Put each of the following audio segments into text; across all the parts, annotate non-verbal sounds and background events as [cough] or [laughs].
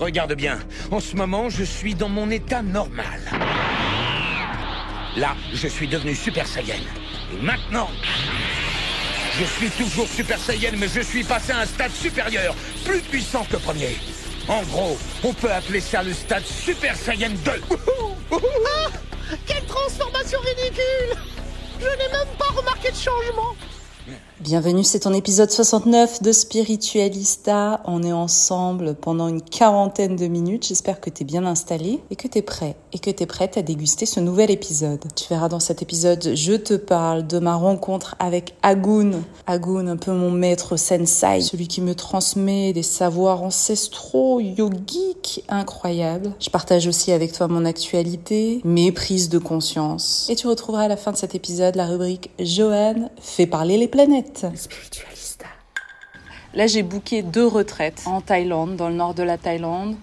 Regarde bien, en ce moment, je suis dans mon état normal. Là, je suis devenu Super Saiyan. Et maintenant, je suis toujours Super Saiyan, mais je suis passé à un stade supérieur, plus puissant que premier. En gros, on peut appeler ça le stade Super Saiyan 2. [laughs] Ah Quelle transformation ridicule Je n'ai même pas remarqué de changement Bienvenue, c'est ton épisode 69 de Spiritualista. On est ensemble pendant une quarantaine de minutes. J'espère que tu es bien installé et que tu es prêt et que tu es prête à déguster ce nouvel épisode. Tu verras dans cet épisode, je te parle de ma rencontre avec Agun. Agun, un peu mon maître sensei, celui qui me transmet des savoirs ancestraux, yogiques, incroyables. Je partage aussi avec toi mon actualité, mes prises de conscience. Et tu retrouveras à la fin de cet épisode la rubrique Johan fait parler les planètes. Spiritualista. Là, j'ai booké deux retraites en Thaïlande, dans le nord de la Thaïlande.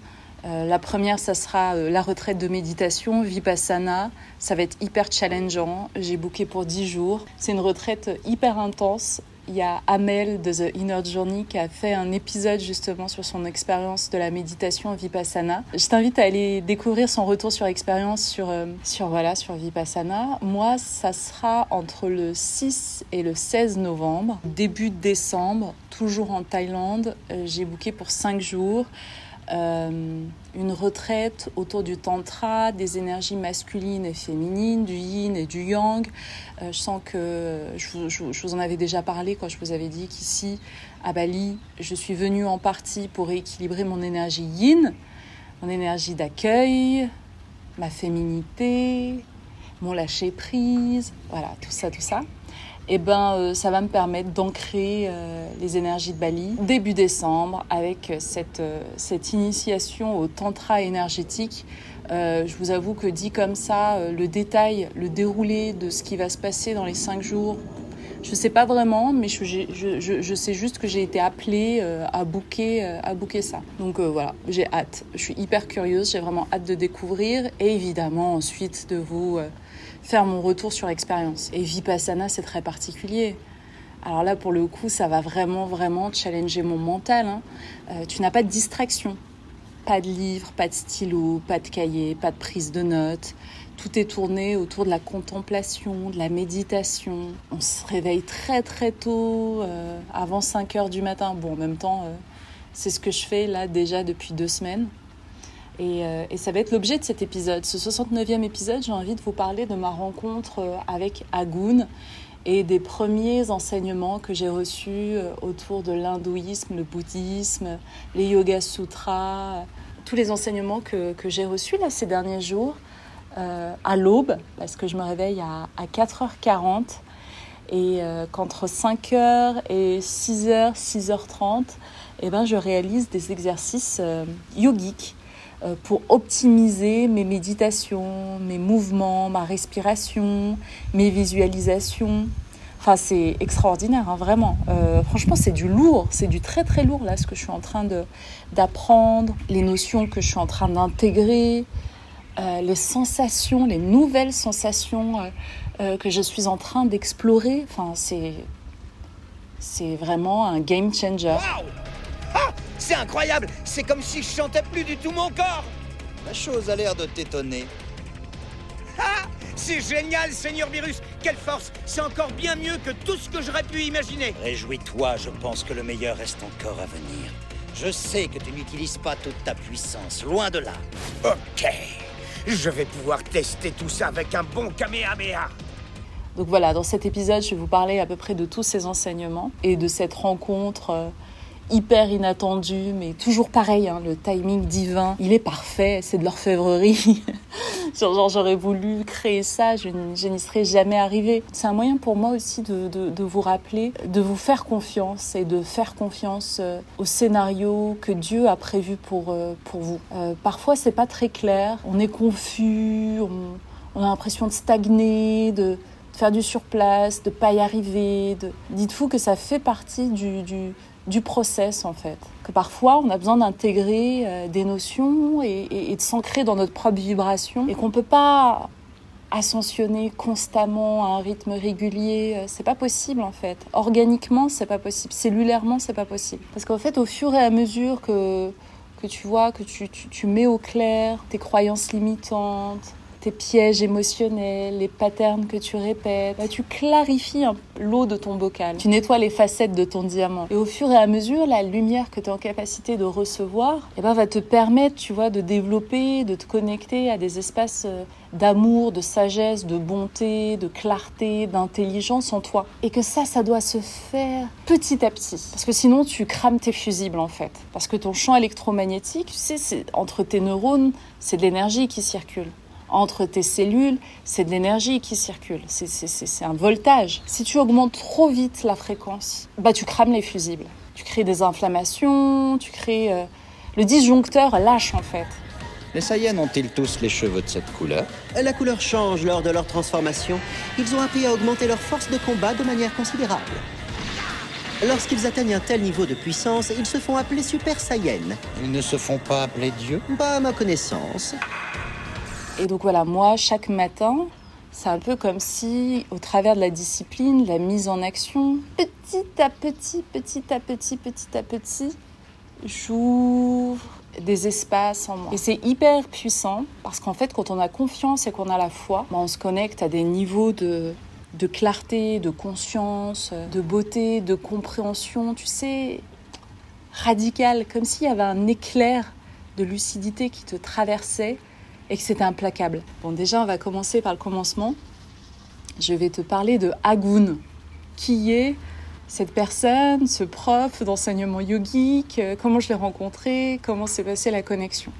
Euh, la première, ça sera euh, la retraite de méditation, Vipassana. Ça va être hyper challengeant. J'ai booké pour 10 jours. C'est une retraite hyper intense il y a Amel de The Inner Journey qui a fait un épisode justement sur son expérience de la méditation Vipassana. Je t'invite à aller découvrir son retour sur expérience sur, euh, sur, voilà, sur Vipassana. Moi, ça sera entre le 6 et le 16 novembre, début décembre, toujours en Thaïlande. Euh, j'ai booké pour 5 jours. Euh, une retraite autour du tantra, des énergies masculines et féminines, du yin et du yang. Euh, je sens que je vous, en avais déjà parlé quand je vous avais dit qu'ici, à Bali, je suis venue en partie pour rééquilibrer mon énergie yin, mon énergie d'accueil, ma féminité, mon lâcher prise, voilà, tout ça, tout ça eh ben, euh, ça va me permettre d'ancrer euh, les énergies de Bali début décembre avec cette, euh, cette initiation au tantra énergétique. je vous avoue que dit comme ça, le détail, le déroulé de ce qui va se passer dans les cinq jours, je ne sais pas vraiment, mais je, je, je, sais juste que j'ai été appelée à booker, à ça. Donc voilà, j'ai hâte. Je suis hyper curieuse, j'ai vraiment hâte de découvrir et évidemment ensuite de vous faire mon retour sur expérience. Et Vipassana, c'est très particulier. Alors là, pour le coup, ça va vraiment, vraiment challenger mon mental. Hein. Euh, tu n'as pas de distraction. Pas de livre, pas de stylo, pas de cahier, pas de prise de notes. Tout est tourné autour de la contemplation, de la méditation. On se réveille très très tôt, euh, avant 5 heures du matin. Bon, en même temps, euh, c'est ce que je fais là déjà depuis deux semaines. Euh, et, ça va être l'objet de cet épisode. Ce 69e épisode, j'ai envie de vous parler de ma rencontre euh, avec Agun et des premiers enseignements que j'ai reçus euh, autour de l'hindouisme, le bouddhisme, les yoga sutras, tous les enseignements que, j'ai reçus là ces derniers jours à l'aube, parce que je me réveille à, à 4h40 et qu'entre 5h et 6h, 6h30, eh ben, je réalise des exercices yogiques pour optimiser mes méditations, mes mouvements, ma respiration, mes visualisations. Enfin, c'est extraordinaire, hein, vraiment. Euh, franchement, c'est du lourd, c'est du très très lourd là, ce que je suis en train d'apprendre, les notions que je suis en train d'intégrer, euh, les sensations, les nouvelles sensations que je suis en train d'explorer. Enfin, c'est c'est vraiment un game changer. Ah, c'est incroyable. C'est comme si je chantais plus du tout mon corps. La chose a l'air de t'étonner. Ah C'est génial, Seigneur Virus. Quelle force. C'est encore bien mieux que tout ce que j'aurais pu imaginer. Réjouis-toi, je pense que le meilleur reste encore à venir. Je sais que tu n'utilises pas toute ta puissance, loin de là. Ok. Je vais pouvoir tester tout ça avec un bon Kamehameha. Donc voilà, dans cet épisode, je vais vous parler à peu près de tous ces enseignements et de cette rencontre euh, hyper inattendue, mais toujours pareil, hein, le timing divin, il est parfait, c'est de l'orfèvrerie. [laughs] Genre, j'aurais voulu créer ça, je, n'y serais jamais arrivée. C'est un moyen pour moi aussi de, vous rappeler, de vous faire confiance et de faire confiance euh, au scénario que Dieu a prévu pour, euh, pour vous. parfois, c'est pas très clair, on est confus, on a l'impression de stagner, de faire du surplace, de pas y arriver. De... Dites-vous que ça fait partie du, du, process en fait. Que parfois on a besoin d'intégrer euh, des notions et, de s'ancrer dans notre propre vibration et qu'on peut pas ascensionner constamment à un rythme régulier, euh, c'est pas possible en fait. Organiquement, c'est pas possible. Cellulairement, c'est pas possible. Parce qu'en fait, au fur et à mesure que que tu vois, que tu, tu, tu mets au clair tes croyances limitantes, tes pièges émotionnels, les patterns que tu répètes. Bah, tu clarifies l'eau de ton bocal. Tu nettoies les facettes de ton diamant. Et au fur et à mesure, la lumière que tu es en capacité de recevoir eh ben, va te permettre, tu vois, de développer, de te connecter à des espaces euh, d'amour, de sagesse, de bonté, de clarté, d'intelligence en toi. Et que ça, ça doit se faire petit à petit. Parce que sinon, tu crames tes fusibles, en fait. Parce que ton champ électromagnétique, tu sais, c'est entre tes neurones, c'est de l'énergie qui circule entre tes cellules, c'est de l'énergie qui circule, c'est un voltage. Si tu augmentes trop vite la fréquence, bah tu crames les fusibles. Tu crées des inflammations, tu crées... Euh, le disjoncteur lâche en fait. Les Saiyans ont-ils tous les cheveux de cette couleur? La couleur change lors de leur transformation. Ils ont appris à augmenter leur force de combat de manière considérable. Lorsqu'ils atteignent un tel niveau de puissance, ils se font appeler Super Saiyans. Ils ne se font pas appeler Dieu? Pas à ma connaissance. Et donc voilà, moi, chaque matin, c'est un peu comme si, au travers de la discipline, la mise en action, petit à petit, petit à petit, petit à petit, j'ouvre des espaces en moi. Et c'est hyper puissant parce qu'en fait, quand on a confiance et qu'on a la foi, ben, on se connecte à des niveaux de, de clarté, de conscience, de beauté, de compréhension, tu sais, radical, comme s'il y avait un éclair de lucidité qui te traversait et que c'était implacable. Bon, déjà, on va commencer par le commencement. Je vais te parler de Agun. Qui est cette personne, ce prof d'enseignement yogique? Comment je l'ai rencontré? Comment s'est passée la connexion?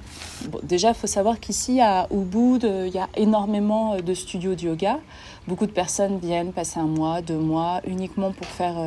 Bon, Déjà, il faut savoir qu'ici, à Ubud, il y a énormément de studios de yoga. Beaucoup de personnes viennent passer un mois, deux mois, uniquement pour faire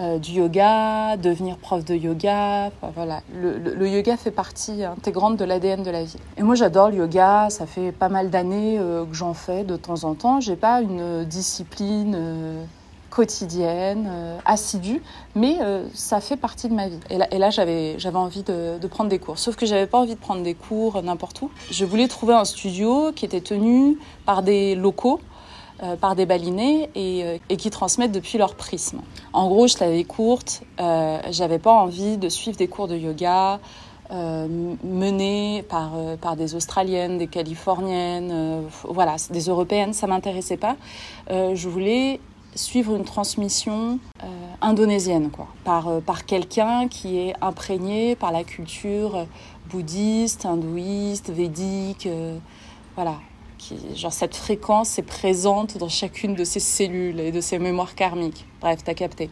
euh, du yoga, devenir prof de yoga. voilà, le, yoga fait partie intégrante de l'ADN de la vie. Et moi, j'adore le yoga. Ça fait pas mal d'années euh, que j'en fais de temps en temps. J'ai pas une discipline euh, quotidienne, assidue, mais ça fait partie de ma vie. Et là, j'avais, envie de, de, prendre des cours. Sauf que j'avais pas envie de prendre des cours n'importe où. Je voulais trouver un studio qui était tenu par des locaux par des balinés euh, et, qui transmettent depuis leur prisme. En gros, je l'avais courte, euh, j'avais pas envie de suivre des cours de yoga menés par, par des Australiennes, des Californiennes, voilà, des Européennes, ça m'intéressait pas. je voulais suivre une transmission indonésienne, quoi, par, par quelqu'un qui est imprégné par la culture bouddhiste, hindouiste, védique, voilà, genre cette fréquence est présente dans chacune de ces cellules et de ces mémoires karmiques. Bref, t'as capté.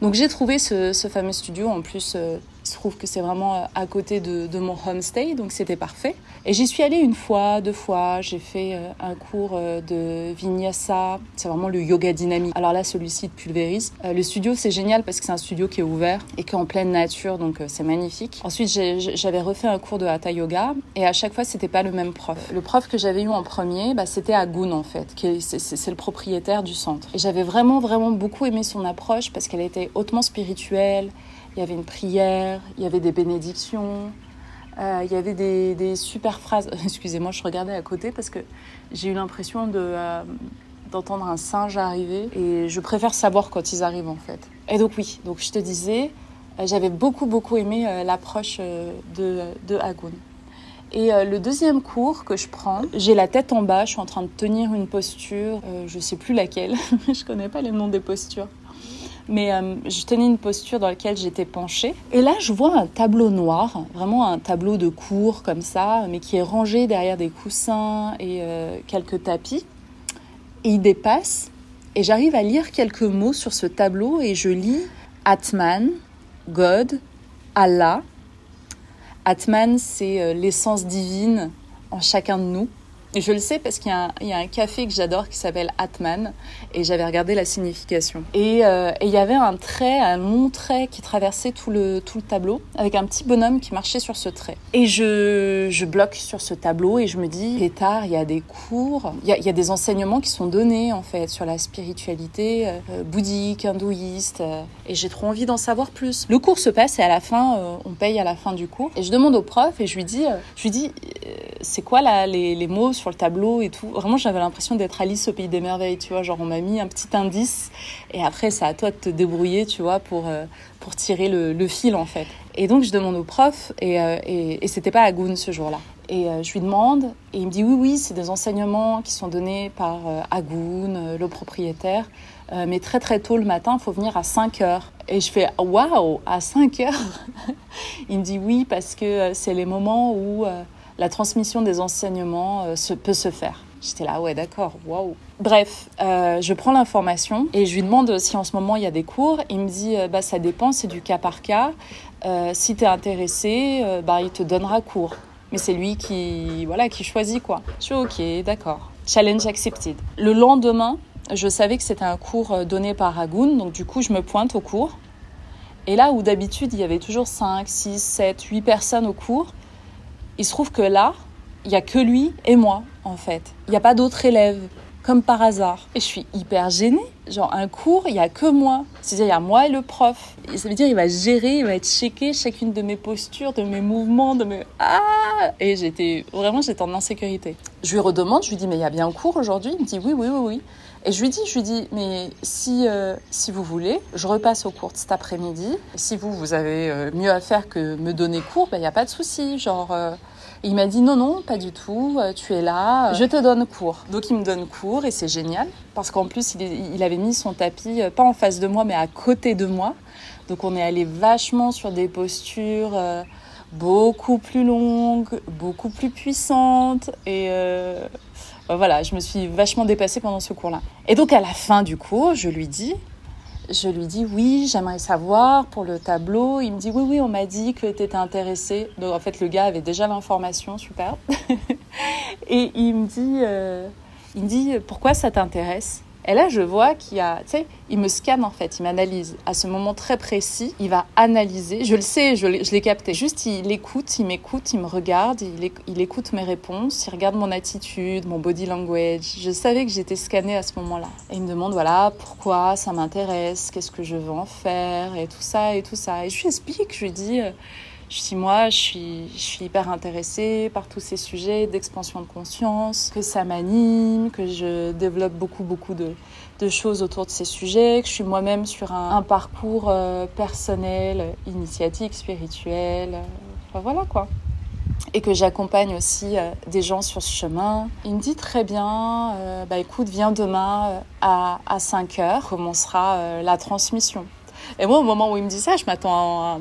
Donc j'ai trouvé ce, fameux studio. En plus, euh, il se trouve que c'est vraiment euh, à côté de, mon homestay, donc c'était parfait. Et j'y suis allée une fois, deux fois. J'ai fait euh, un cours de vinyasa. C'est vraiment le yoga dynamique. Alors là, celui-ci de Pulveris. Le studio, c'est génial parce que c'est un studio qui est ouvert et qui est en pleine nature, donc c'est magnifique. Ensuite, j'avais refait un cours de hatha yoga et à chaque fois, c'était pas le même prof. Le prof que j'avais eu en premier, bah, c'était Agun en fait, c'est le propriétaire du centre. Et j'avais vraiment, vraiment beaucoup aimé son approche parce qu'elle était hautement spirituelle. Il y avait une prière, il y avait des bénédictions, euh, il y avait des, super phrases. [laughs] Excusez-moi, je regardais à côté parce que j'ai eu l'impression de, euh, d'entendre un singe arriver et je préfère savoir quand ils arrivent en fait. Et donc oui, donc je te disais, euh, j'avais beaucoup beaucoup aimé l'approche de, de Hagoun. Et le deuxième cours que je prends, j'ai la tête en bas, je suis en train de tenir une posture, je sais plus laquelle, [laughs] je connais pas les noms des postures mais euh, je tenais une posture dans laquelle j'étais penchée. Et là, je vois un tableau noir, vraiment un tableau de cours comme ça, mais qui est rangé derrière des coussins et euh, quelques tapis. Et il dépasse, et j'arrive à lire quelques mots sur ce tableau, et je lis Atman, God, Allah. Atman, c'est euh, l'essence divine en chacun de nous. Et je le sais parce qu'il y, y, a un café que j'adore qui s'appelle Atman et j'avais regardé la signification. Et, euh, et, il y avait un trait, un long trait qui traversait tout le, tout le tableau avec un petit bonhomme qui marchait sur ce trait. Et je, je bloque sur ce tableau et je me dis, tard, il y a des cours, il y a, y a, des enseignements qui sont donnés en fait sur la spiritualité euh, bouddhique, hindouiste euh, et j'ai trop envie d'en savoir plus. Le cours se passe et à la fin, euh, on paye à la fin du cours. Et je demande au prof et je lui dis, je lui dis c'est quoi là, les, les mots le tableau et tout. Vraiment, j'avais l'impression d'être Alice au pays des merveilles, tu vois. Genre, on m'a mis un petit indice et après, c'est à toi de te débrouiller, tu vois, pour, euh, pour tirer le, fil, en fait. Et donc, je demande au prof et, euh, et, c'était pas à Goun ce jour-là. Et euh, je lui demande et il me dit oui, oui, c'est des enseignements qui sont donnés par Agoun, le propriétaire. mais très très tôt le matin, il faut venir à 5 heures. Et je fais waouh, à 5 heures? [laughs] Il me dit oui, parce que c'est les moments où la transmission des enseignements euh, peut se faire. J'étais là, ouais, d'accord, waouh. Bref, euh, je prends l'information et je lui demande si en ce moment il y a des cours. Il me dit, euh, bah ça dépend, c'est du cas par cas. si tu es intéressé, bah il te donnera cours. Mais c'est lui qui, voilà, qui choisit quoi. Je suis ok, d'accord. Challenge accepted. Le lendemain, je savais que c'était un cours donné par Agoun, donc du coup je me pointe au cours. Et là où d'habitude il y avait toujours 5, 6, 7, 8 personnes au cours, il se trouve que là, il n'y a que lui et moi, en fait. Il n'y a pas d'autres élèves, comme par hasard. Et je suis hyper gênée. Genre, un cours, il n'y a que moi. C'est-à-dire, il y a moi et le prof. Ça veut dire, il va gérer, il va être checké chacune de mes postures, de mes mouvements, de mes... Ah Et j'étais, vraiment, j'étais en insécurité. Je lui redemande, je lui dis, mais il y a bien cours aujourd'hui? Il me dit, oui, oui, oui, oui. Et je lui dis, je lui dis, mais si, euh, si vous voulez, je repasse au cours cet après-midi. Si vous, vous avez euh, mieux à faire que me donner cours, il ben, n'y a pas de souci. Genre, euh, il m'a dit, non, non, pas du tout, tu es là, je te donne cours. Donc il me donne cours et c'est génial. Parce qu'en plus, il, il, avait mis son tapis, pas en face de moi, mais à côté de moi. Donc on est allé vachement sur des postures beaucoup plus longues, beaucoup plus puissantes. Et euh, voilà, je me suis vachement dépassée pendant ce cours-là. Et donc à la fin du cours, je lui dis, je lui dis oui, j'aimerais savoir pour le tableau. Il me dit oui, oui, on m'a dit que tu étais intéressé. Donc en fait, le gars avait déjà l'information, super. [laughs] et euh, il me dit pourquoi ça t'intéresse? Et là, je vois qu'il y a, tu sais, il me scanne en fait, il m'analyse. À ce moment très précis, il va analyser. Je le sais, je l'ai capté. Juste, il écoute, il m'écoute, il me regarde, il, écoute mes réponses, il regarde mon attitude, mon body language. Je savais que j'étais scannée à ce moment-là. Et il me demande, voilà, pourquoi ça m'intéresse, qu'est-ce que je veux en faire, et tout ça, et tout ça. Et je lui explique, je lui dis, euh, dis, moi, je suis, hyper intéressée par tous ces sujets d'expansion de conscience, que ça m'anime, que je développe beaucoup, beaucoup de, choses autour de ces sujets, que je suis moi-même sur un, un parcours euh, personnel, initiatique, spirituel. Enfin, voilà quoi et que j'accompagne aussi euh, des gens sur ce chemin. Il me dit très bien, euh, bah écoute, viens demain à, à 5 heures, commencera la transmission. Et moi, au moment où il me dit ça, je m'attends à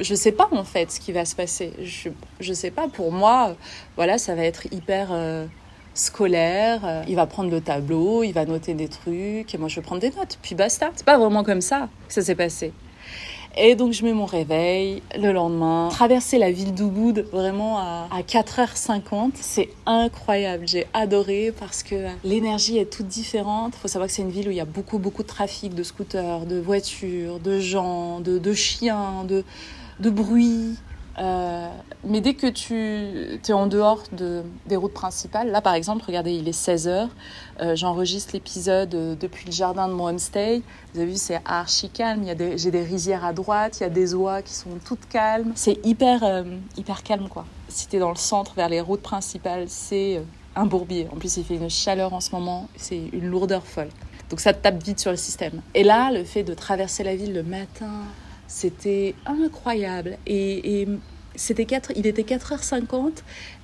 je sais pas en fait ce qui va se passer. Je, je sais pas. Pour moi, voilà, ça va être hyper euh, scolaire. Il va prendre le tableau, il va noter des trucs, et moi je vais prendre des notes. Puis basta. C'est pas vraiment comme ça que ça s'est passé. Et donc je mets mon réveil le lendemain, traverser la ville d'Ubud vraiment à, 4h50, c'est incroyable, j'ai adoré parce que l'énergie est toute différente. Il faut savoir que c'est une ville où il y a beaucoup beaucoup de trafic, de scooters, de voitures, de gens, de, chiens, de, de bruit. Euh, mais dès que tu es en dehors de, des routes principales, là par exemple, regardez, il est 16h, euh, j'enregistre l'épisode euh, depuis le jardin de mon homestay. Vous avez vu, c'est archi calme, j'ai des rizières à droite, il y a des oies qui sont toutes calmes. C'est hyper, hyper calme quoi. Si tu es dans le centre, vers les routes principales, c'est un bourbier. En plus, il fait une chaleur en ce moment, c'est une lourdeur folle. Donc ça te tape vite sur le système. Et là, le fait de traverser la ville le matin, c'était incroyable. Et, c'était 4, il était 4h50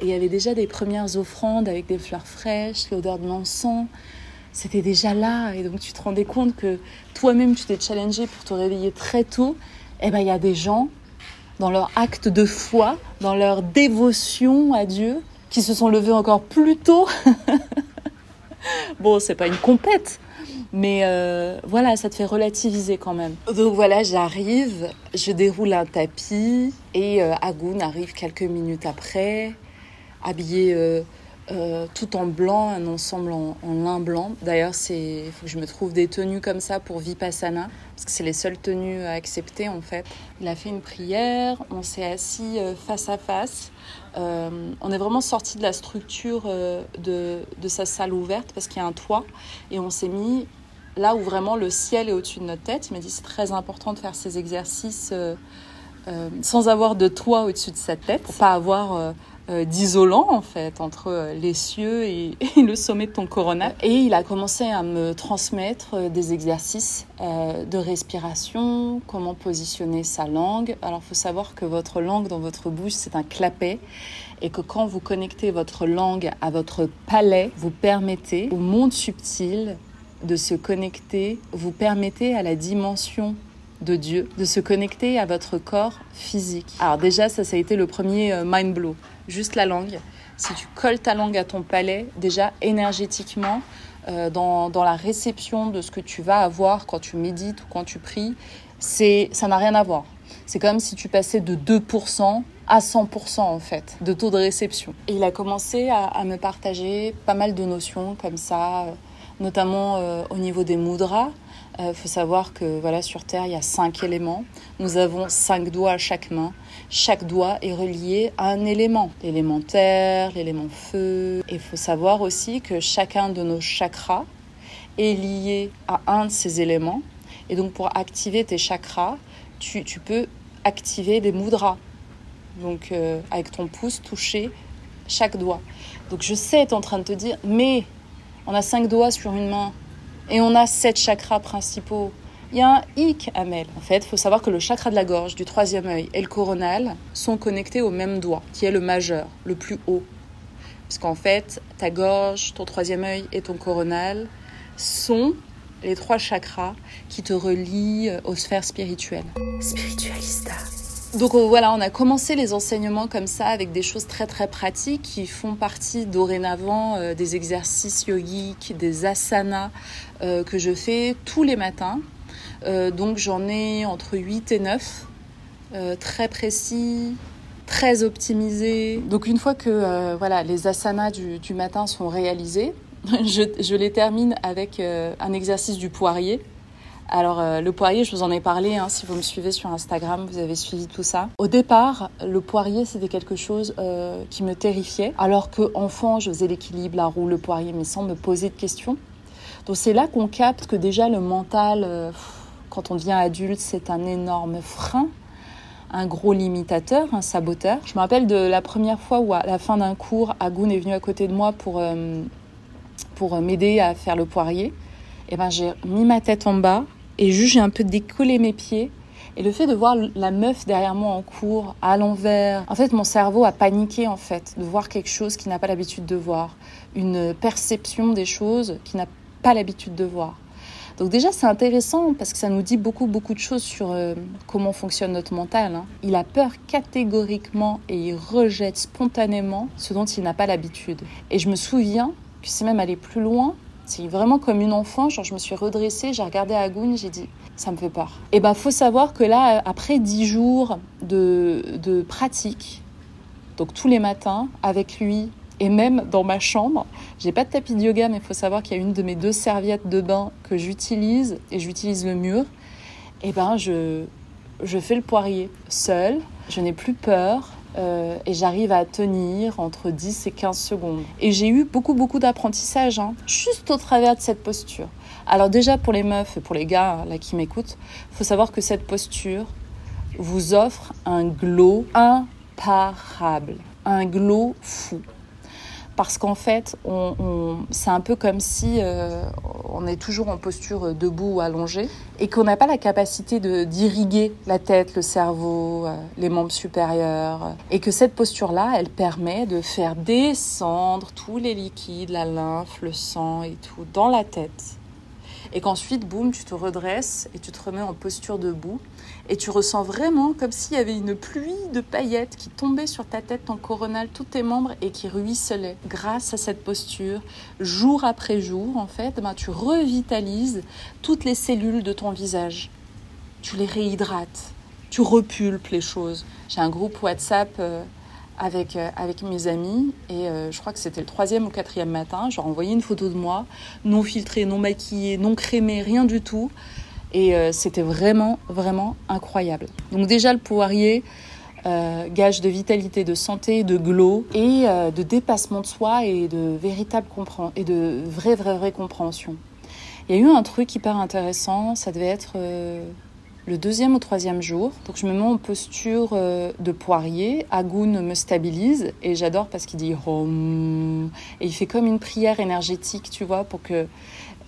et il y avait déjà des premières offrandes avec des fleurs fraîches, l'odeur de l'encens. C'était déjà là. Et donc tu te rendais compte que toi-même, tu t'es challengé pour te réveiller très tôt. Et eh ben il y a des gens, dans leur acte de foi, dans leur dévotion à Dieu, qui se sont levés encore plus tôt. [laughs] bon, c'est pas une compète, mais euh, voilà, ça te fait relativiser quand même. Donc voilà, j'arrive, je déroule un tapis et euh, Agoun arrive quelques minutes après, habillé euh, tout en blanc, un ensemble en, lin blanc. D'ailleurs, il faut que je me trouve des tenues comme ça pour Vipassana, parce que c'est les seules tenues à accepter en fait. Il a fait une prière, on s'est assis face à face. on est vraiment sorti de la structure de, de, sa salle ouverte parce qu'il y a un toit et on s'est mis là où vraiment le ciel est au-dessus de notre tête. Il m'a dit c'est très important de faire ces exercices euh, euh, sans avoir de toit au-dessus de sa tête, pour pas avoir euh, d'isolant en fait entre les cieux [laughs] et, le sommet de ton coronal. Et il a commencé à me transmettre des exercices de respiration, comment positionner sa langue. Alors il faut savoir que votre langue dans votre bouche c'est un clapet et que quand vous connectez votre langue à votre palais, vous permettez au monde subtil de se connecter, vous permettez à la dimension de Dieu, de se connecter à votre corps physique. Alors déjà, ça, ça a été le premier euh, mind blow. Juste la langue. Si tu colles ta langue à ton palais, déjà énergétiquement, euh, dans, dans, la réception de ce que tu vas avoir quand tu médites ou quand tu pries, c'est, ça n'a rien à voir. C'est comme si tu passais de 2% à 100% en fait de taux de réception. Et il a commencé à, me partager pas mal de notions comme ça, euh, notamment euh, au niveau des mudras. Il euh, faut savoir que voilà, sur Terre, il y a cinq éléments. Nous avons cinq doigts à chaque main. Chaque doigt est relié à un élément. L'élément terre, l'élément feu. Et il faut savoir aussi que chacun de nos chakras est lié à un de ces éléments. Et donc pour activer tes chakras, tu, tu peux activer des mudras. Donc euh, avec ton pouce, toucher chaque doigt. Donc je sais, être en train de te dire, mais on a cinq doigts sur une main et on a sept chakras principaux. Il y a un hic, Amel. En fait, il faut savoir que le chakra de la gorge, du troisième œil et le coronal sont connectés au même doigt, qui est le majeur, le plus haut. Parce qu'en fait, ta gorge, ton troisième œil et ton coronal sont les trois chakras qui te relient aux sphères spirituelles. Spiritualista. Donc euh, voilà, on a commencé les enseignements comme ça avec des choses très très pratiques qui font partie dorénavant euh, des exercices yogiques, des asanas euh, que je fais tous les matins. donc j'en ai entre 8 et 9, très précis, très optimisés. Donc une fois que voilà, les asanas du, matin sont réalisés, [laughs] je, les termine avec un exercice du poirier. Alors euh, le poirier, je vous en ai parlé, hein, si vous me suivez sur Instagram, vous avez suivi tout ça. Au départ, le poirier, c'était quelque chose euh, qui me terrifiait, alors que enfant, je faisais l'équilibre, la roue, le poirier, mais sans me poser de questions. Donc c'est là qu'on capte que déjà le mental, euh, quand on devient adulte, c'est un énorme frein un gros limitateur, un saboteur. Je me rappelle de la première fois où à la fin d'un cours, Agoun est venu à côté de moi pour, pour m'aider à faire le poirier. Et eh ben j'ai mis ma tête en bas, et juste j'ai un peu décollé mes pieds. Et le fait de voir la meuf derrière moi en cours, à l'envers, en fait, mon cerveau a paniqué, en fait, de voir quelque chose qu'il n'a pas l'habitude de voir. Une perception des choses qu'il n'a pas l'habitude de voir. Donc déjà, c'est intéressant parce que ça nous dit beaucoup, beaucoup de choses sur euh, comment fonctionne notre mental. hein. Il a peur catégoriquement et il rejette spontanément ce dont il n'a pas l'habitude. Et je me souviens que c'est même aller plus loin. C'est vraiment comme une enfant, genre je me suis redressée, j'ai regardé Agoun, j'ai dit ça me fait peur. Et ben faut savoir que là, après dix jours de, de pratique, donc tous les matins avec lui et même dans ma chambre, j'ai pas de tapis de yoga, mais il faut savoir qu'il y a une de mes deux serviettes de bain que j'utilise et j'utilise le mur. Et ben je, je fais le poirier seul, je n'ai plus peur. Euh, et j'arrive à tenir entre 10 et 15 secondes. Et j'ai eu beaucoup, beaucoup d'apprentissage, hein, juste au travers de cette posture. Alors déjà, pour les meufs et pour les gars là, qui m'écoutent, il faut savoir que cette posture vous offre un glow imparable, un glow fou parce qu'en fait, on, c'est un peu comme si euh, on est toujours en posture debout ou allongé et qu'on n'a pas la capacité de d'irriguer la tête, le cerveau, euh, les membres supérieurs, euh, et que cette posture-là, elle permet de faire descendre tous les liquides, la lymphe, le sang et tout dans la tête. Et qu'ensuite, boum, tu te redresses et tu te remets en posture debout. Et tu ressens vraiment comme s'il y avait une pluie de paillettes qui tombait sur ta tête, ton coronal, tous tes membres et qui ruisselaient. Grâce à cette posture, jour après jour, en fait, ben, tu revitalises toutes les cellules de ton visage. Tu les réhydrates. Tu repulpes les choses. J'ai un groupe WhatsApp euh, avec, euh, avec mes amis et euh, je crois que c'était le troisième ou quatrième matin. Je leur ai envoyé une photo de moi, non filtrée, non maquillée, non crémée, rien du tout. Et euh, c'était vraiment, vraiment incroyable. Donc déjà le poirier, euh, gage de vitalité, de santé, de glow et euh, de dépassement de soi et de véritable et de vraie, vraie, vraie compréhension. Il y a eu un truc hyper intéressant, ça devait être euh, le deuxième ou troisième jour. Donc je me mets en posture euh, de poirier, Agoun me stabilise et j'adore parce qu'il dit Hom et il fait comme une prière énergétique, tu vois, pour que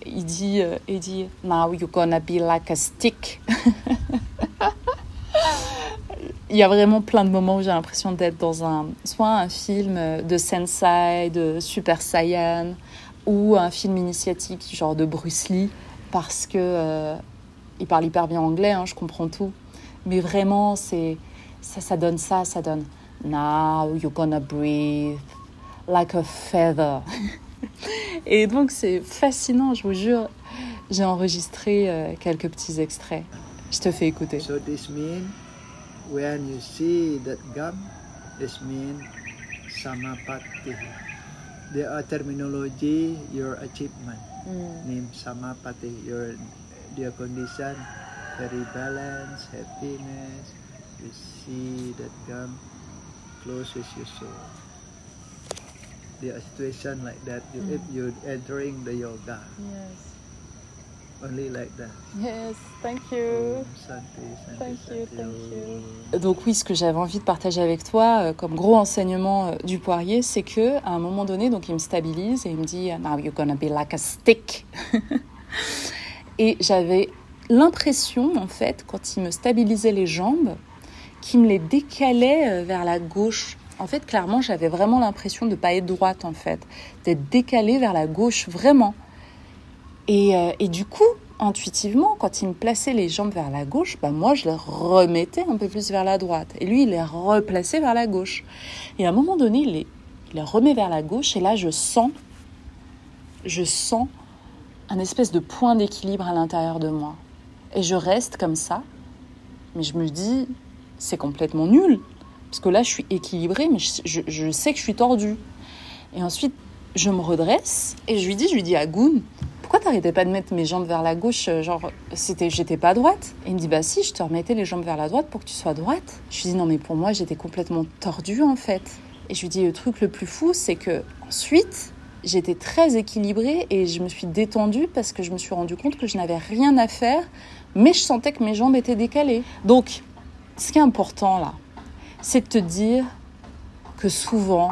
il dit, euh, il dit Now you're gonna be like a stick. [laughs] Il y a vraiment plein de moments où j'ai l'impression d'être dans un soit un film de Sensei, de Super Saiyan, ou un film initiatique genre de Bruce Lee, parce que euh, il parle hyper bien anglais, hein, je comprends tout. Mais vraiment, c'est ça, ça donne ça, ça donne Now you're gonna breathe like a feather. [laughs] [laughs] Et donc c'est fascinant, je vous jure. J'ai enregistré euh, quelques petits extraits. Je te fais écouter. So this mean when you see that gum, this mean samapati. There are terminology your achievement. Name samapati your your condition very balanced, happiness. You see that gum close with your soul. Are situation like that. You, If you entering the yoga, Yes, only like that. yes, thank you. Thank you. Donc oui, ce que j'avais envie de partager avec toi euh, comme gros enseignement euh, du poirier, c'est que à un moment donné, donc il me stabilise et il me dit Now you're gonna be like a stick. [laughs] et j'avais l'impression, en fait, quand il me stabilisait les jambes, qu'il me les décalait euh, vers la gauche. En fait, clairement, j'avais vraiment l'impression de ne pas être droite, en fait, d'être décalée vers la gauche, vraiment. Et, euh, et du coup, intuitivement, quand il me plaçait les jambes vers la gauche, bah moi, je les remettais un peu plus vers la droite. Et lui, il les replaçait vers la gauche. Et à un moment donné, il les, il les remet vers la gauche. Et là, je sens, je sens un espèce de point d'équilibre à l'intérieur de moi. Et je reste comme ça. Mais je me dis, c'est complètement nul. Parce que là, je suis équilibrée, mais je, sais que je suis tordue. Et ensuite, je me redresse et je lui dis, je lui dis à Goon, pourquoi t'arrêtais pas de mettre mes jambes vers la gauche euh, Genre, c'était, j'étais pas droite? Et il me dit, bah si, je te remettais les jambes vers la droite pour que tu sois droite. Je lui dis, non, mais pour moi, j'étais complètement tordue en fait. Et je lui dis, le truc le plus fou, c'est que ensuite, j'étais très équilibrée et je me suis détendue parce que je me suis rendu compte que je n'avais rien à faire, mais je sentais que mes jambes étaient décalées. Donc, ce qui est important là, c'est de te dire que souvent,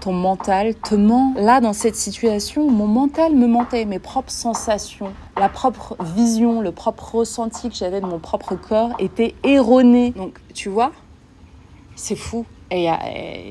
ton mental te ment. Là, dans cette situation, mon mental me mentait, mes propres sensations, la propre vision, le propre ressenti que j'avais de mon propre corps était erroné. Donc, tu vois, c'est fou. Et, euh,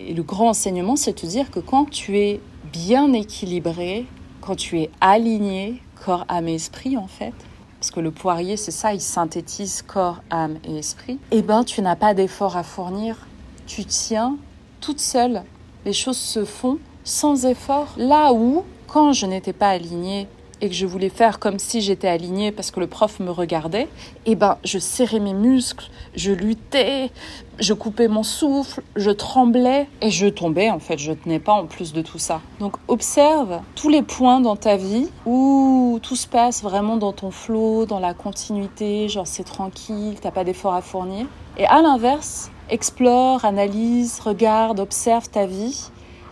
et le grand enseignement, c'est de te dire que quand tu es bien équilibré, quand tu es aligné, corps, âme, esprit, en fait, parce que le poirier, c'est ça, il synthétise corps, âme et esprit, eh ben, tu n'as pas d'effort à fournir. Tu tiens toute seule. Les choses se font sans effort. Là où, quand je n'étais pas alignée et que je voulais faire comme si j'étais alignée parce que le prof me regardait, eh ben, je serrais mes muscles, je luttais, je coupais mon souffle, je tremblais et je tombais en fait, je tenais pas en plus de tout ça. Donc observe tous les points dans ta vie où tout se passe vraiment dans ton flot, dans la continuité, genre c'est tranquille, t'as pas d'effort à fournir. Et à l'inverse, explore, analyse, regarde, observe ta vie,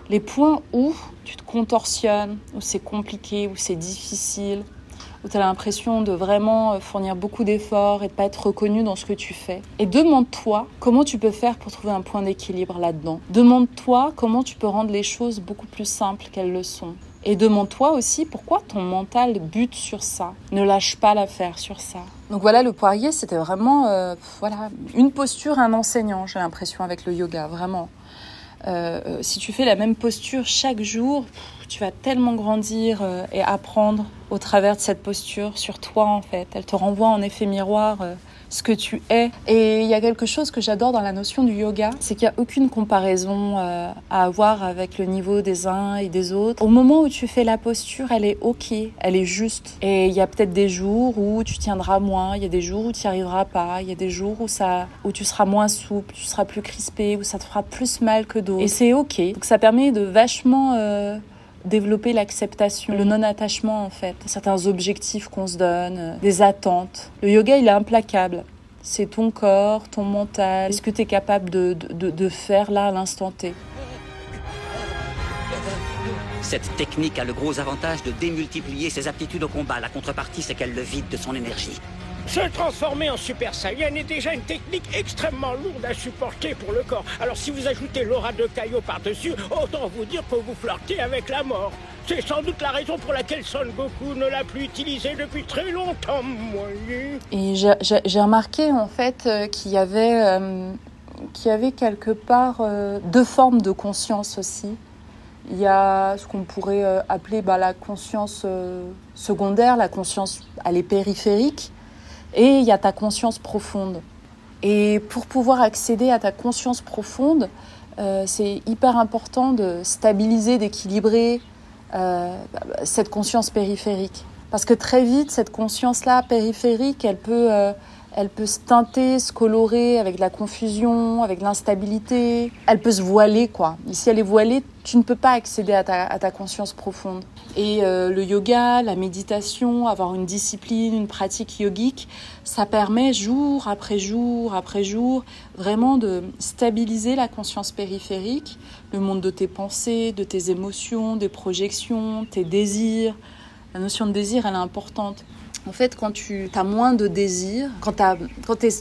les points où tu te contorsionnes, où c'est compliqué, où c'est difficile, où tu as l'impression de vraiment euh, fournir beaucoup d'efforts et de pas être reconnu dans ce que tu fais. Et demande-toi comment tu peux faire pour trouver un point d'équilibre là-dedans. Demande-toi comment tu peux rendre les choses beaucoup plus simples qu'elles le sont. Et demande-toi aussi pourquoi ton mental bute sur ça. Ne lâche pas l'affaire sur ça. Donc voilà, le poirier, c'était vraiment euh, voilà, une posture, un enseignant, j'ai l'impression, avec le yoga, vraiment. Euh, euh, si tu fais la même posture chaque jour, tu vas tellement grandir et apprendre au travers de cette posture sur toi en fait. Elle te renvoie en effet miroir ce que tu es. Et il y a quelque chose que j'adore dans la notion du yoga, c'est qu'il n'y a aucune comparaison euh, à avoir avec le niveau des uns et des autres. Au moment où tu fais la posture, elle est ok, elle est juste. Et il y a peut-être des jours où tu tiendras moins, il y a des jours où tu n'y arriveras pas, il y a des jours où ça, où tu seras moins souple, tu seras plus crispé, où ça te fera plus mal que d'autres. Et c'est ok. Donc ça permet de vachement euh, développer l'acceptation, le non-attachement en fait, certains objectifs qu'on se donne, euh, des attentes. Le yoga, il est implacable. C'est ton corps, ton mental, est ce que tu es capable de, de, de faire là à l'instant T? Cette technique a le gros avantage de démultiplier ses aptitudes au combat. La contrepartie, c'est qu'elle le vide de son énergie. Se transformer en Super Saiyan est déjà une technique extrêmement lourde à supporter pour le corps. Alors si vous ajoutez l'aura de Kaio par-dessus, autant vous dire que vous flirtez avec la mort. C'est sans doute la raison pour laquelle Son Goku ne l'a plus utilisé depuis très longtemps, Et j'ai remarqué en fait euh, qu'il y avait, euh, qu'il avait quelque part euh, deux formes de conscience aussi. Il y a ce qu'on pourrait appeler bah, la conscience secondaire, la conscience elle est périphérique, et il y a ta conscience profonde. Et pour pouvoir accéder à ta conscience profonde, euh, c'est hyper important de stabiliser, d'équilibrer euh, cette conscience périphérique. Parce que très vite, cette conscience-là périphérique, elle peut, euh, elle peut se teinter, se colorer avec la confusion, avec l'instabilité. Elle peut se voiler, quoi. Et si elle est voilée, tu ne peux pas accéder à ta, à ta conscience profonde. Et euh, le yoga, la méditation, avoir une discipline, une pratique yogique, ça permet jour après jour après jour vraiment de stabiliser la conscience périphérique, le monde de tes pensées, de tes émotions, des projections, tes désirs. La notion de désir, elle est importante. En fait, quand tu as moins de désir, quand,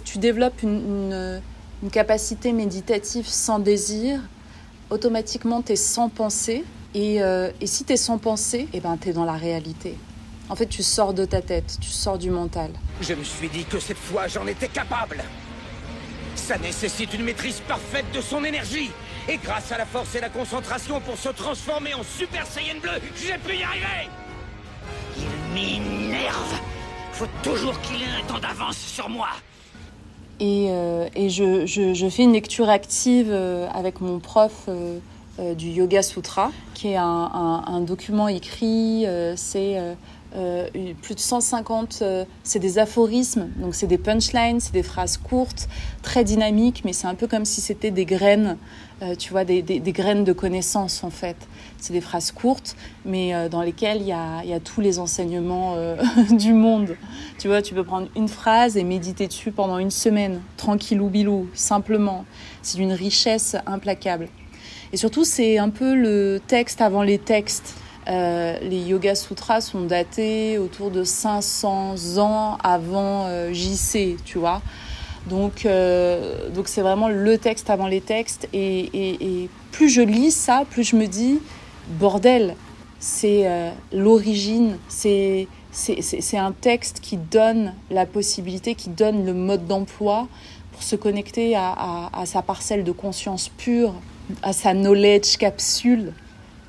tu développes une, capacité méditative sans désir, automatiquement tu es sans pensée. Et, euh, si tu es sans pensée, eh ben, tu es dans la réalité. En fait, tu sors de ta tête, tu sors du mental. Je me suis dit que cette fois, j'en étais capable. Ça nécessite une maîtrise parfaite de son énergie. Et grâce à la force et la concentration pour se transformer en Super Saiyan bleu, j'ai pu y arriver Il m'énerve faut toujours qu'il ait un temps d'avance sur moi. Et, euh, et je, je, fais une lecture active euh, avec mon prof euh, du Yoga Sutra, qui est un, un document écrit, c'est plus de 150, c'est des aphorismes, donc c'est des punchlines, c'est des phrases courtes, très dynamiques, mais c'est un peu comme si c'était des graines, tu vois, des, des, graines de connaissances en fait. C'est des phrases courtes, mais euh, dans lesquelles il y a, y a, tous les enseignements euh, [laughs] du monde. Tu vois, tu peux prendre une phrase et méditer dessus pendant une semaine, tranquillou bilou, simplement. C'est d'une richesse implacable. Et surtout, c'est un peu le texte avant les textes. Euh, les Yoga Sutras sont datés autour de 500 ans avant euh, JC, tu vois. Donc, euh, donc c'est vraiment le texte avant les textes. Et, plus je lis ça, plus je me dis, bordel, c'est euh, l'origine, c'est un texte qui donne la possibilité, qui donne le mode d'emploi pour se connecter à, sa parcelle de conscience pure, à sa knowledge capsule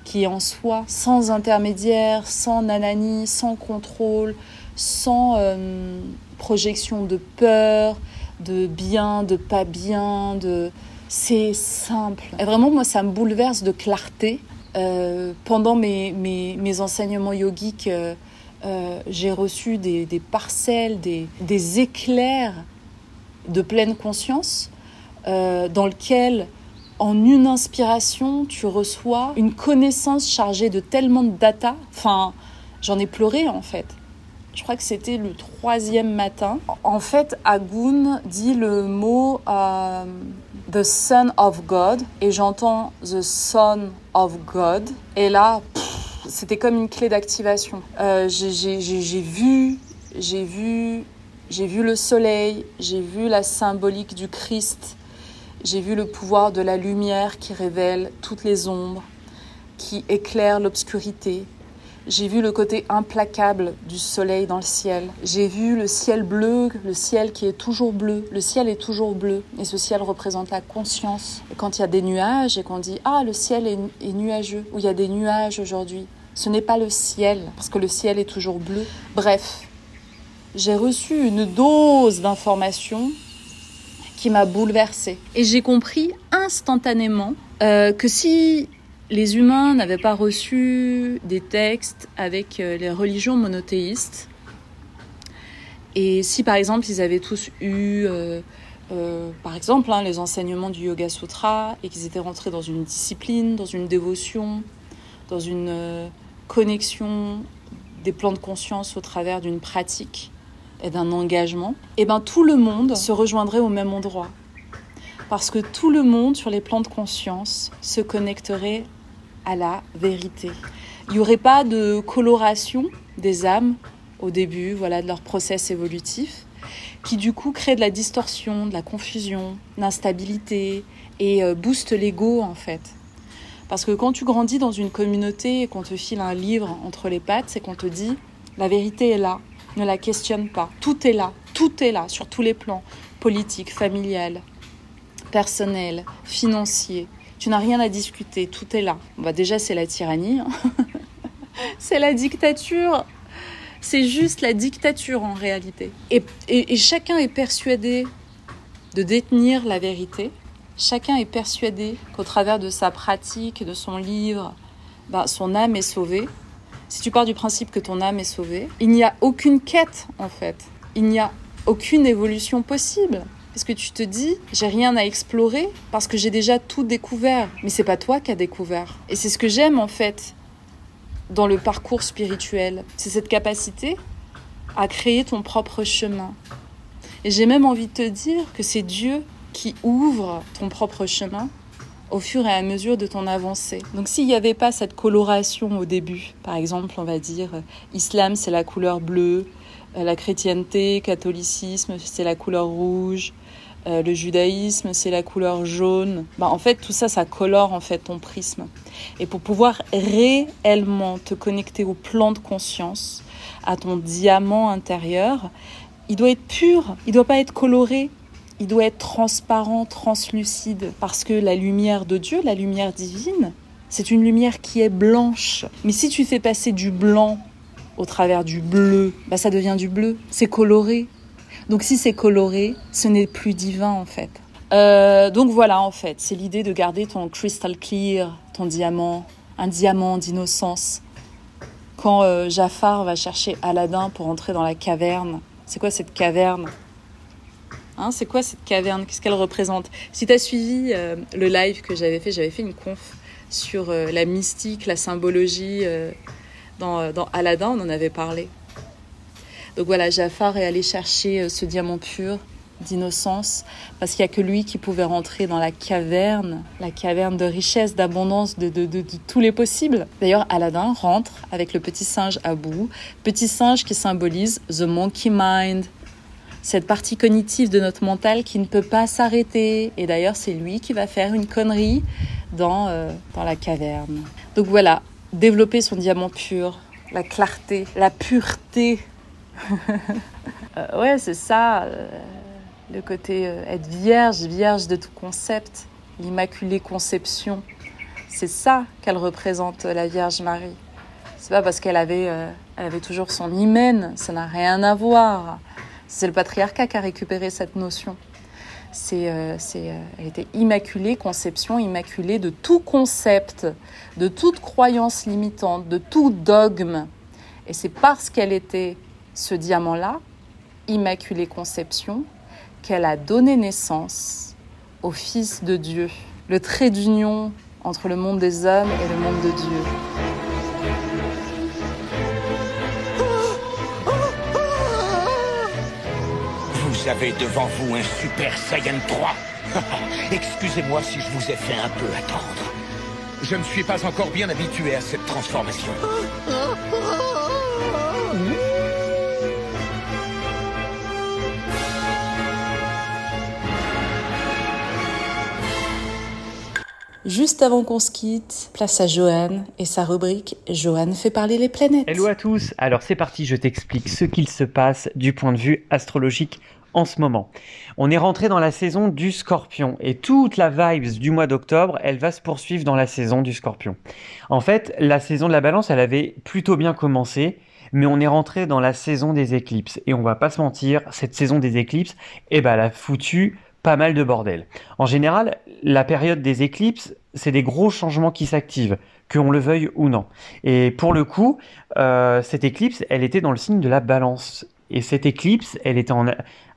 qui est en soi, sans intermédiaire, sans nanani, sans contrôle, sans euh, projection de peur, de bien, de pas bien, de c'est simple. Et vraiment, moi, ça me bouleverse de clarté. Euh, pendant mes, mes, mes, enseignements yogiques, euh, euh, j'ai reçu des, des parcelles, des, des, éclairs de pleine conscience dans lequel, en une inspiration, tu reçois une connaissance chargée de tellement de data. Enfin, j'en ai pleuré en fait. Je crois que c'était le troisième matin. En fait, Agun dit le mot euh, The Son of God et j'entends The Son of God. Et là, c'était comme une clé d'activation. Euh, j'ai vu, j'ai vu, j'ai vu le soleil, j'ai vu la symbolique du Christ, j'ai vu le pouvoir de la lumière qui révèle toutes les ombres, qui éclaire l'obscurité, j'ai vu le côté implacable du soleil dans le ciel. J'ai vu le ciel bleu, le ciel qui est toujours bleu. Le ciel est toujours bleu. Et ce ciel représente la conscience. Et quand il y a des nuages et qu'on dit Ah, le ciel est, nuageux, ou il y a des nuages aujourd'hui, ce n'est pas le ciel, parce que le ciel est toujours bleu. Bref, j'ai reçu une dose d'informations qui m'a bouleversée. Et j'ai compris instantanément euh, que si les humains n'avaient pas reçu des textes avec euh, les religions monothéistes. Et si par exemple ils avaient tous eu, euh, euh, par exemple, hein, les enseignements du Yoga Sutra et qu'ils étaient rentrés dans une discipline, dans une dévotion, dans une connexion des plans de conscience au travers d'une pratique et d'un engagement, et eh ben tout le monde se rejoindrait au même endroit. Parce que tout le monde sur les plans de conscience se connecterait à la vérité. Il n'y aurait pas de coloration des âmes au début, voilà, de leur process évolutif, qui du coup crée de la distorsion, de la confusion, l'instabilité et euh, booste l'ego en fait. Parce que quand tu grandis dans une communauté et qu'on te file un livre entre les pattes, c'est qu'on te dit la vérité est là, ne la questionne pas. Tout est là, tout est là sur tous les plans, politique, familial, personnel, financier, tu n'as rien à discuter, tout est là. Bah déjà, c'est la tyrannie. Hein. [laughs] c'est la dictature. C'est juste la dictature en réalité. Et, chacun est persuadé de détenir la vérité. Chacun est persuadé qu'au travers de sa pratique, de son livre, bah, son âme est sauvée. Si tu pars du principe que ton âme est sauvée, il n'y a aucune quête en fait. Il n'y a aucune évolution possible. Parce que tu te dis, j'ai rien à explorer parce que j'ai déjà tout découvert. Mais c'est pas toi qui as découvert. Et c'est ce que j'aime en fait dans le parcours spirituel. C'est cette capacité à créer ton propre chemin. Et j'ai même envie de te dire que c'est Dieu qui ouvre ton propre chemin au fur et à mesure de ton avancée. Donc s'il n'y avait pas cette coloration au début, par exemple, on va dire, islam c'est la couleur bleue, la chrétienté, catholicisme c'est la couleur rouge, euh, le judaïsme, c'est la couleur jaune. Bah, en fait, tout ça, ça colore en fait ton prisme. Et pour pouvoir réellement te connecter au plan de conscience, à ton diamant intérieur, il doit être pur, il doit pas être coloré, il doit être transparent, translucide, parce que la lumière de Dieu, la lumière divine, c'est une lumière qui est blanche. Mais si tu fais passer du blanc au travers du bleu, bah ça devient du bleu, c'est coloré, donc si c'est coloré, ce n'est plus divin en fait. Euh, donc voilà en fait, c'est l'idée de garder ton crystal clear, ton diamant, un diamant d'innocence. Quand euh, Jafar va chercher Aladdin pour entrer dans la caverne, c'est quoi cette caverne? Hein, C'est quoi cette caverne? Qu'est-ce qu'elle représente? Si tu as suivi euh, le live que j'avais fait, j'avais fait une conf sur la mystique, la symbologie dans, dans Aladdin, on en avait parlé. Donc voilà, Jafar est allé chercher ce diamant pur d'innocence, parce qu'il n'y a que lui qui pouvait rentrer dans la caverne, la caverne de richesse, d'abondance, de, tous les possibles. D'ailleurs, Aladdin rentre avec le petit singe à bout, petit singe qui symbolise the monkey mind, cette partie cognitive de notre mental qui ne peut pas s'arrêter. Et d'ailleurs, c'est lui qui va faire une connerie dans, euh, dans la caverne. Donc voilà, développer son diamant pur, la clarté, la pureté [laughs] euh, ouais, c'est ça, euh, le côté euh, être vierge, vierge de tout concept, l'immaculée conception. C'est ça qu'elle représente, la Vierge Marie. C'est pas parce qu'elle avait, euh, elle avait toujours son hymen, ça n'a rien à voir. C'est le patriarcat qui a récupéré cette notion. C'est, euh, elle était immaculée, conception immaculée de tout concept, de toute croyance limitante, de tout dogme. Et c'est parce qu'elle était ce diamant-là, immaculée conception, qu'elle a donné naissance au Fils de Dieu, le trait d'union entre le monde des hommes et le monde de Dieu. Vous avez devant vous un Super Saiyan 3. [laughs] Excusez-moi si je vous ai fait un peu attendre. Je ne suis pas encore bien habitué à cette transformation. Juste avant qu'on se quitte, place à Johan et sa rubrique Johan fait parler les planètes. Hello à tous, alors c'est parti, je t'explique ce qu'il se passe du point de vue astrologique en ce moment. On est rentré dans la saison du scorpion et toute la vibes du mois d'octobre, elle va se poursuivre dans la saison du scorpion. En fait, la saison de la balance, elle avait plutôt bien commencé, mais on est rentré dans la saison des éclipses et on va pas se mentir, cette saison des éclipses, eh ben, elle a foutu pas mal de bordel. En général, la période des éclipses, c'est des gros changements qui s'activent, qu'on le veuille ou non. Et pour le coup, euh, cette éclipse, elle était dans le signe de la balance. Et cette éclipse, elle était en,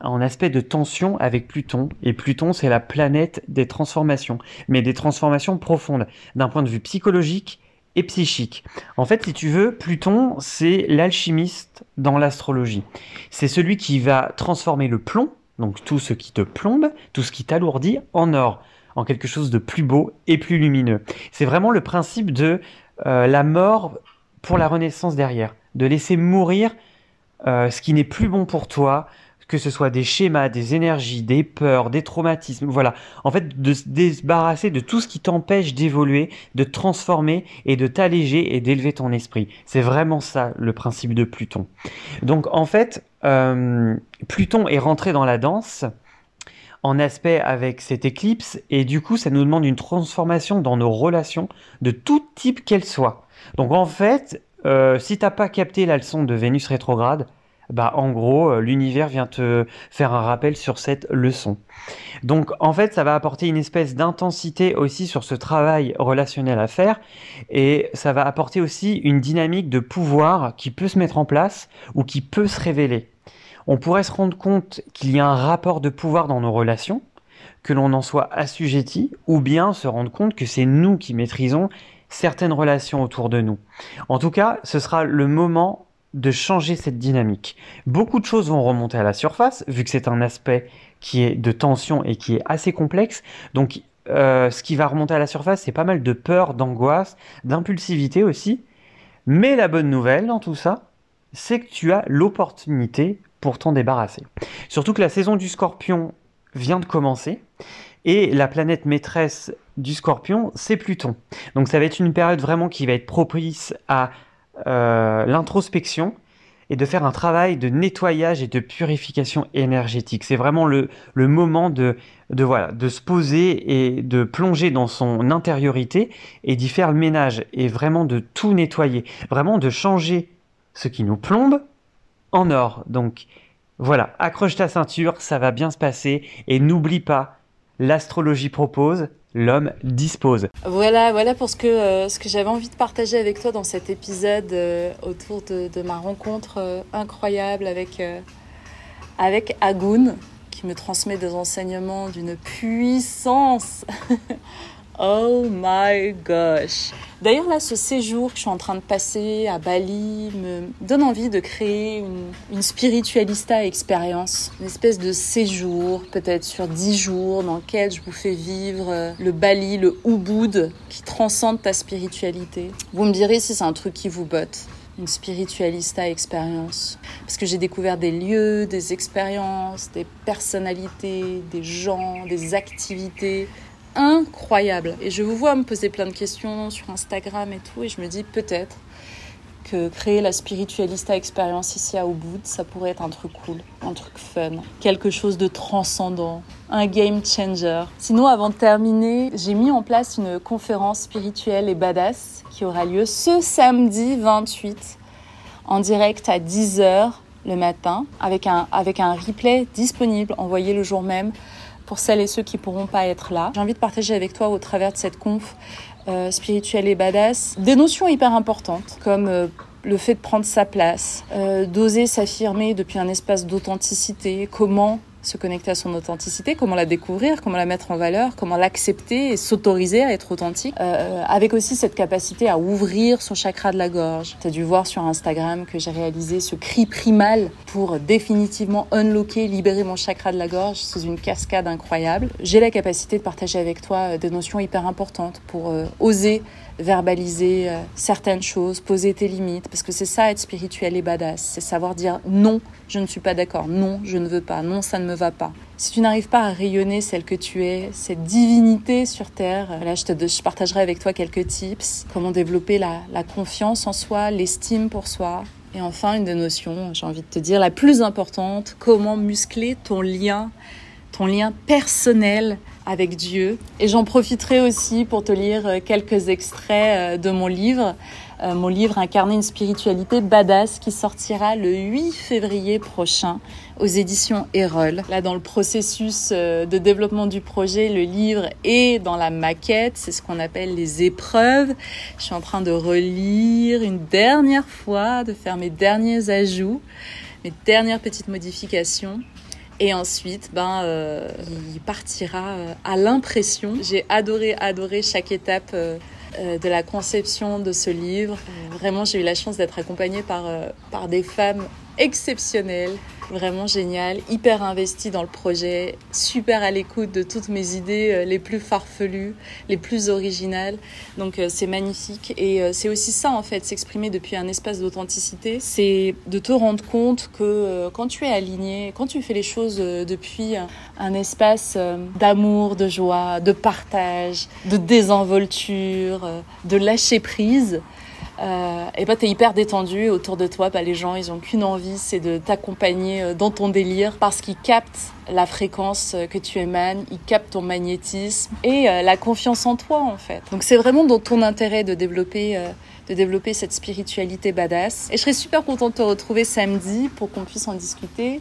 en aspect de tension avec Pluton. Et Pluton, c'est la planète des transformations, mais des transformations profondes, d'un point de vue psychologique et psychique. En fait, si tu veux, Pluton, c'est l'alchimiste dans l'astrologie. C'est celui qui va transformer le plomb, donc tout ce qui te plombe, tout ce qui t'alourdit, en or, en quelque chose de plus beau et plus lumineux. C'est vraiment le principe de euh, la mort pour la renaissance derrière, de laisser mourir euh, ce qui n'est plus bon pour toi, que ce soit des schémas, des énergies, des peurs, des traumatismes, voilà. En fait, de se débarrasser de tout ce qui t'empêche d'évoluer, de transformer et de t'alléger et d'élever ton esprit. C'est vraiment ça le principe de Pluton. Donc en fait, Pluton est rentré dans la danse en aspect avec cette éclipse et du coup ça nous demande une transformation dans nos relations de tout type qu'elles soient. Donc en fait, euh, si t'as pas capté la leçon de Vénus rétrograde, bah en gros euh, l'univers vient te faire un rappel sur cette leçon. Donc en fait ça va apporter une espèce d'intensité aussi sur ce travail relationnel à faire et ça va apporter aussi une dynamique de pouvoir qui peut se mettre en place ou qui peut se révéler. On pourrait se rendre compte qu'il y a un rapport de pouvoir dans nos relations, que l'on en soit assujetti, ou bien se rendre compte que c'est nous qui maîtrisons certaines relations autour de nous. En tout cas, ce sera le moment de changer cette dynamique. Beaucoup de choses vont remonter à la surface, vu que c'est un aspect qui est de tension et qui est assez complexe. Donc, euh, ce qui va remonter à la surface, c'est pas mal de peur, d'angoisse, d'impulsivité aussi. Mais la bonne nouvelle dans tout ça, c'est que tu as l'opportunité pour t'en débarrasser. Surtout que la saison du scorpion vient de commencer et la planète maîtresse du scorpion, c'est Pluton. Donc ça va être une période vraiment qui va être propice à l'introspection et de faire un travail de nettoyage et de purification énergétique. C'est vraiment le, le moment de, de, voilà, de se poser et de plonger dans son intériorité et d'y faire le ménage et vraiment de tout nettoyer, vraiment de changer ce qui nous plombe en or. Donc voilà, accroche ta ceinture, ça va bien se passer et n'oublie pas, l'astrologie propose, l'homme dispose. Voilà, voilà pour ce que, euh, ce que j'avais envie de partager avec toi dans cet épisode euh, autour de, ma rencontre euh, incroyable avec, avec Agoun, qui me transmet des enseignements d'une puissance. [laughs] oh my gosh. D'ailleurs, là, ce séjour que je suis en train de passer à Bali me donne envie de créer une, spiritualista expérience. Une espèce de séjour, peut-être sur dix jours, dans lequel je vous fais vivre le Bali, le Ubud, qui transcende ta spiritualité. Vous me direz si c'est un truc qui vous botte une spiritualista expérience. Parce que j'ai découvert des lieux, des expériences, des personnalités, des gens, des activités incroyables. Et je vous vois me poser plein de questions sur Instagram et tout, et je me dis peut-être que créer la spiritualista expérience ici à Ubud, ça pourrait être un truc cool, un truc fun, quelque chose de transcendant, un game changer. Sinon, avant de terminer, j'ai mis en place une conférence spirituelle et badass qui aura lieu ce samedi 28 en direct à 10h le matin avec un, avec un replay disponible envoyé le jour même pour celles et ceux qui pourront pas être là. J'ai envie de partager avec toi au travers de cette conf euh, spirituelle et badass des notions hyper importantes comme euh, le fait de prendre sa place, euh, d'oser s'affirmer depuis un espace d'authenticité, comment se connecter à son authenticité, comment la découvrir, comment la mettre en valeur, comment l'accepter et s'autoriser à être authentique, euh, avec aussi cette capacité à ouvrir son chakra de la gorge. Tu as dû voir sur Instagram que j'ai réalisé ce cri primal pour définitivement unlocker, libérer mon chakra de la gorge sous une cascade incroyable. J'ai la capacité de partager avec toi euh, des notions hyper importantes pour euh, oser verbaliser euh, certaines choses, poser tes limites, parce que c'est ça être spirituel et badass, c'est savoir dire non, je ne suis pas d'accord, non, je ne veux pas, non, ça ne me va pas. Si tu n'arrives pas à rayonner celle que tu es, cette divinité sur Terre, là je, te, je partagerai avec toi quelques tips, comment développer la, la confiance en soi, l'estime pour soi, et enfin, une des notions, j'ai envie de te dire, la plus importante, comment muscler ton lien, ton lien personnel avec Dieu. Et j'en profiterai aussi pour te lire euh, quelques extraits euh, de mon livre, euh, mon livre Incarner une spiritualité badass qui sortira le 8 février prochain aux éditions Erol. Là, dans le processus de développement du projet, le livre est dans la maquette, c'est ce qu'on appelle les épreuves. Je suis en train de relire une dernière fois, de faire mes derniers ajouts, mes dernières petites modifications. Et ensuite, ben, euh, il partira euh, à l'impression. J'ai adoré, adoré chaque étape euh, de la conception de ce livre. Vraiment, j'ai eu la chance d'être accompagnée par, par des femmes exceptionnelles vraiment génial, hyper investi dans le projet, super à l'écoute de toutes mes idées euh, les plus farfelues, les plus originales. Donc euh, c'est magnifique et euh, c'est aussi ça en fait, s'exprimer depuis un espace d'authenticité, c'est de te rendre compte que quand tu es aligné, quand tu fais les choses depuis un espace d'amour, de joie, de partage, de désenvolture, de lâcher prise, euh, et bah t'es hyper détendu autour de toi. Bah, les gens ils ont qu'une envie c'est de t'accompagner euh, dans ton délire parce qu'ils captent la fréquence euh, que tu émanes. Ils captent ton magnétisme et euh, la confiance en toi en fait. Donc c'est vraiment dans ton intérêt de développer de développer cette spiritualité badass. Et je serais super contente de te retrouver samedi pour qu'on puisse en discuter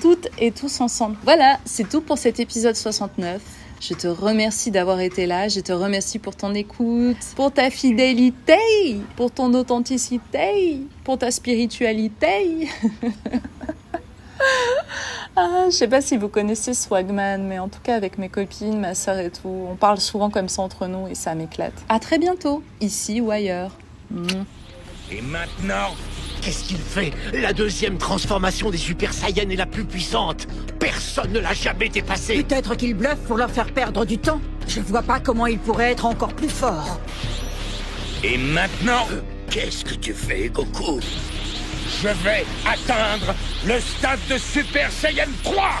toutes et tous ensemble. Voilà c'est tout pour cet épisode 69 je te remercie d'avoir été là, je te remercie pour ton écoute, pour ta fidélité, pour ton authenticité, pour ta spiritualité. [laughs] ah, je sais pas si vous connaissez Swagman, mais en tout cas avec mes copines, ma sœur et tout, on parle souvent comme ça entre nous et ça m'éclate. À très bientôt, ici ou ailleurs. Et maintenant, Qu'est-ce qu'il fait La deuxième transformation des Super Saiyans est la plus puissante Personne ne l'a jamais dépassée Peut-être qu'il bluffe pour leur faire perdre du temps. Je vois pas comment il pourrait être encore plus fort. Et maintenant, qu'est-ce que tu fais, Goku Je vais atteindre le stade de Super Saiyan 3